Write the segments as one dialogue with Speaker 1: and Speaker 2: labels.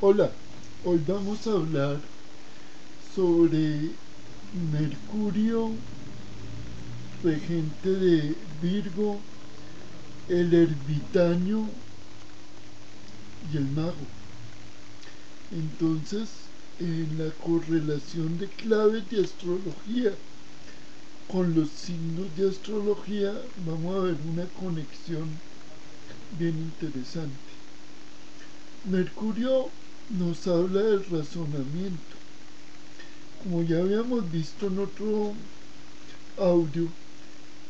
Speaker 1: Hola, hoy vamos a hablar sobre Mercurio, regente de Virgo, el ermitaño y el mago. Entonces, en la correlación de claves de astrología con los signos de astrología, vamos a ver una conexión bien interesante. Mercurio nos habla del razonamiento. Como ya habíamos visto en otro audio,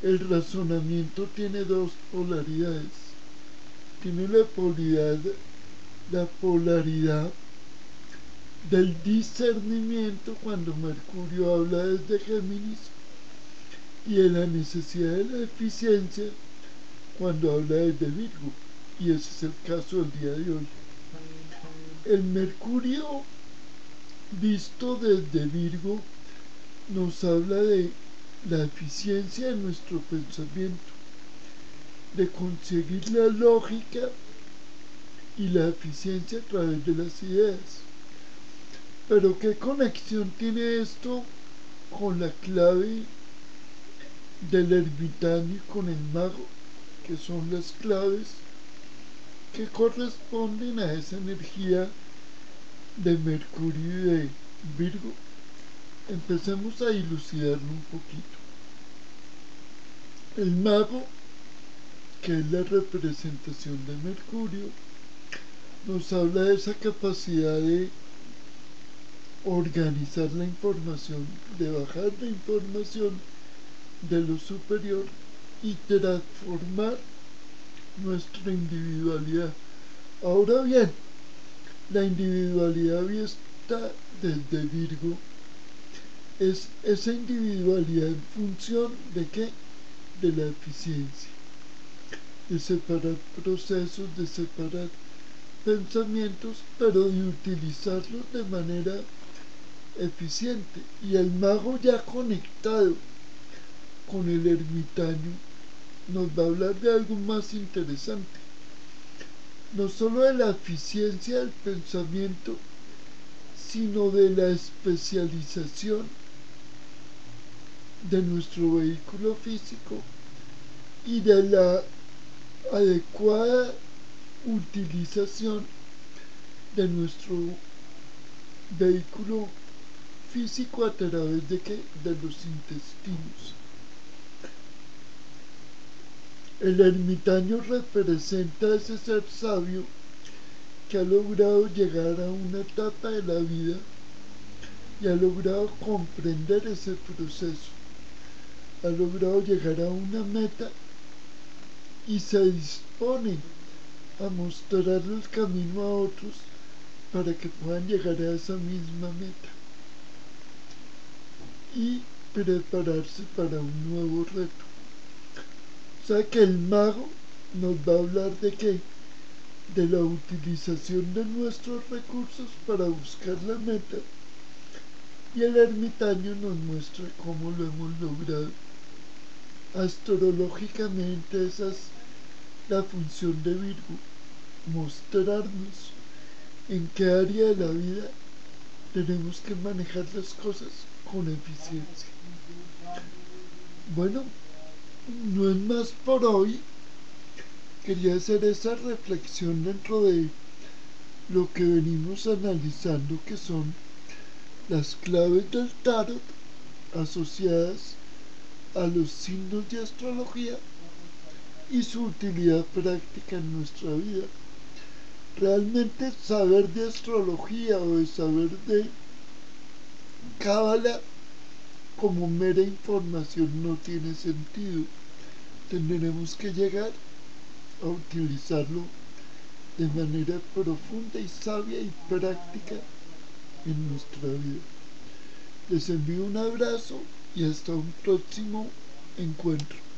Speaker 1: el razonamiento tiene dos polaridades. Tiene la polaridad, la polaridad del discernimiento cuando Mercurio habla desde Géminis y de la necesidad de la eficiencia cuando habla desde Virgo. Y ese es el caso del día de hoy. El Mercurio visto desde Virgo nos habla de la eficiencia de nuestro pensamiento, de conseguir la lógica y la eficiencia a través de las ideas. Pero ¿qué conexión tiene esto con la clave del ermitaño y con el mago, que son las claves que corresponden a esa energía de Mercurio y de Virgo. Empecemos a dilucidarlo un poquito. El mago, que es la representación de Mercurio, nos habla de esa capacidad de organizar la información, de bajar la información de lo superior y transformar nuestra individualidad. Ahora bien, la individualidad vista desde Virgo es esa individualidad en función de qué? De la eficiencia, de separar procesos, de separar pensamientos, pero de utilizarlos de manera eficiente. Y el mago ya conectado con el ermitaño nos va a hablar de algo más interesante. No solo de la eficiencia del pensamiento, sino de la especialización de nuestro vehículo físico y de la adecuada utilización de nuestro vehículo físico a través de, de los intestinos. El ermitaño representa a ese ser sabio que ha logrado llegar a una etapa de la vida y ha logrado comprender ese proceso. Ha logrado llegar a una meta y se dispone a mostrar el camino a otros para que puedan llegar a esa misma meta y prepararse para un nuevo reto. O sea que el mago nos va a hablar de qué? De la utilización de nuestros recursos para buscar la meta. Y el ermitaño nos muestra cómo lo hemos logrado. Astrológicamente esa es la función de Virgo, mostrarnos en qué área de la vida tenemos que manejar las cosas con eficiencia. Bueno, no es más por hoy. Quería hacer esa reflexión dentro de lo que venimos analizando que son las claves del tarot asociadas a los signos de astrología y su utilidad práctica en nuestra vida. Realmente saber de astrología o de saber de cábala como mera información no tiene sentido. Tendremos que llegar a utilizarlo de manera profunda y sabia y práctica en nuestra vida. Les envío un abrazo y hasta un próximo encuentro.